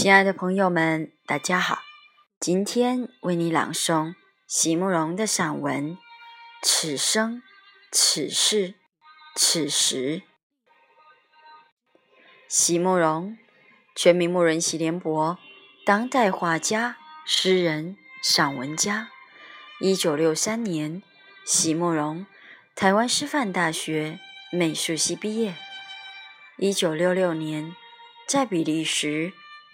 亲爱的朋友们，大家好！今天为你朗诵席慕容的散文《此生、此世、此时》。席慕容，全名慕人席联博，当代画家、诗人、散文家。一九六三年，席慕容台湾师范大学美术系毕业。一九六六年，在比利时。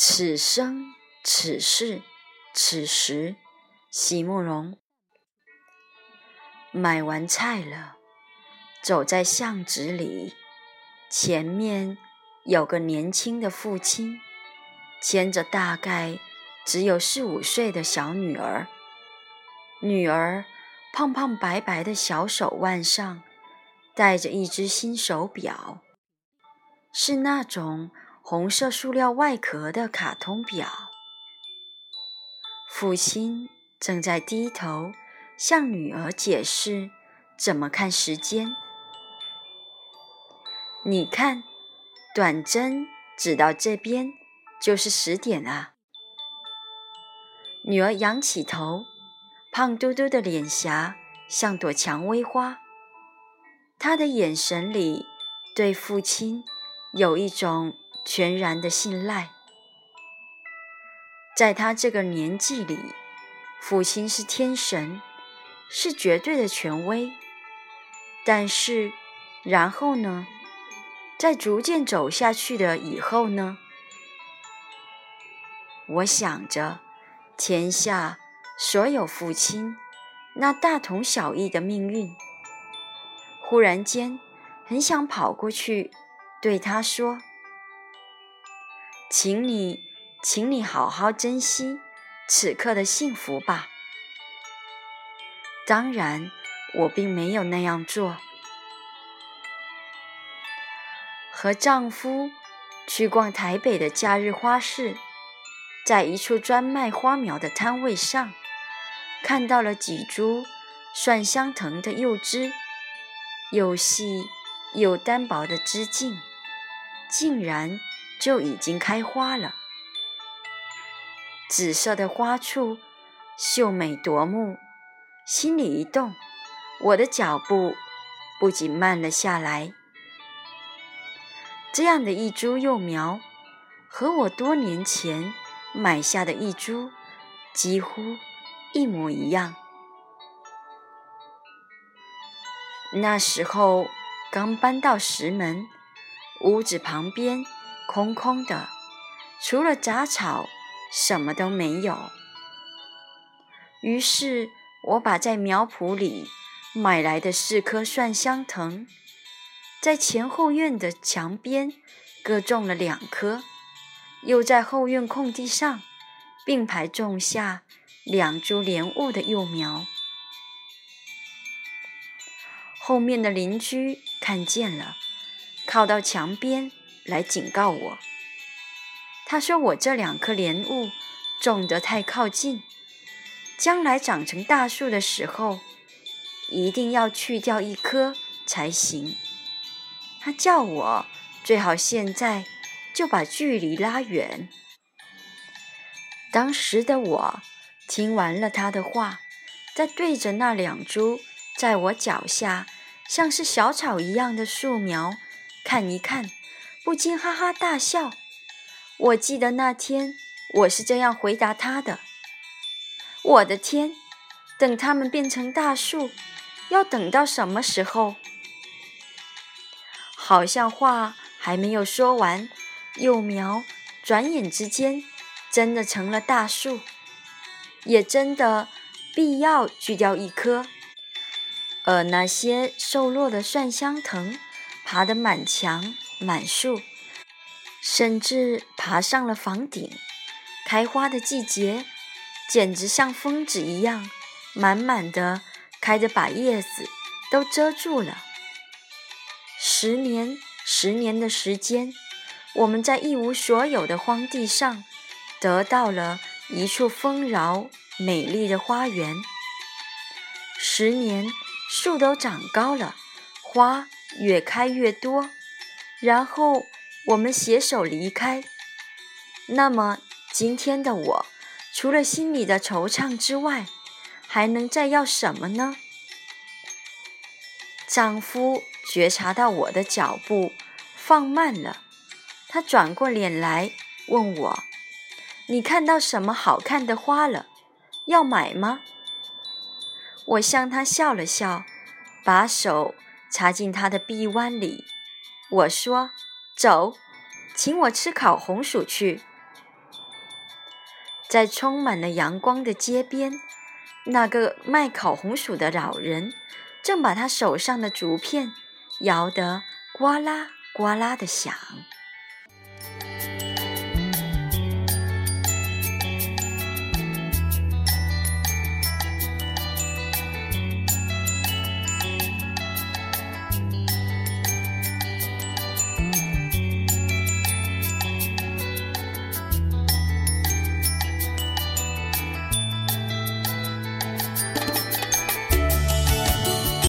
此生此世此时，席慕容。买完菜了，走在巷子里，前面有个年轻的父亲，牵着大概只有四五岁的小女儿。女儿胖胖白白的小手腕上戴着一只新手表，是那种。红色塑料外壳的卡通表，父亲正在低头向女儿解释怎么看时间。你看，短针指到这边就是十点啊。女儿仰起头，胖嘟嘟的脸颊像朵蔷薇花，她的眼神里对父亲有一种。全然的信赖，在他这个年纪里，父亲是天神，是绝对的权威。但是，然后呢？在逐渐走下去的以后呢？我想着，天下所有父亲那大同小异的命运，忽然间很想跑过去对他说。请你，请你好好珍惜此刻的幸福吧。当然，我并没有那样做。和丈夫去逛台北的假日花市，在一处专卖花苗的摊位上，看到了几株蒜香藤的幼枝，又细又单薄的枝茎，竟然。就已经开花了，紫色的花簇秀美夺目，心里一动，我的脚步不仅慢了下来。这样的一株幼苗，和我多年前买下的一株几乎一模一样。那时候刚搬到石门，屋子旁边。空空的，除了杂草，什么都没有。于是我把在苗圃里买来的四棵蒜香藤，在前后院的墙边各种了两棵，又在后院空地上并排种下两株莲雾的幼苗。后面的邻居看见了，靠到墙边。来警告我，他说我这两棵莲雾种得太靠近，将来长成大树的时候，一定要去掉一棵才行。他叫我最好现在就把距离拉远。当时的我听完了他的话，再对着那两株在我脚下像是小草一样的树苗看一看。不禁哈哈大笑。我记得那天我是这样回答他的：“我的天，等它们变成大树，要等到什么时候？”好像话还没有说完，幼苗转眼之间真的成了大树，也真的必要锯掉一棵。而那些瘦弱的蒜香藤，爬得满墙满树，甚至爬上了房顶。开花的季节，简直像疯子一样，满满的开着，把叶子都遮住了。十年，十年的时间，我们在一无所有的荒地上，得到了一处丰饶美丽的花园。十年，树都长高了，花越开越多，然后我们携手离开。那么，今天的我，除了心里的惆怅之外，还能再要什么呢？丈夫。觉察到我的脚步放慢了，他转过脸来问我：“你看到什么好看的花了？要买吗？”我向他笑了笑，把手插进他的臂弯里。我说：“走，请我吃烤红薯去。”在充满了阳光的街边，那个卖烤红薯的老人正把他手上的竹片。摇得呱啦呱啦的响。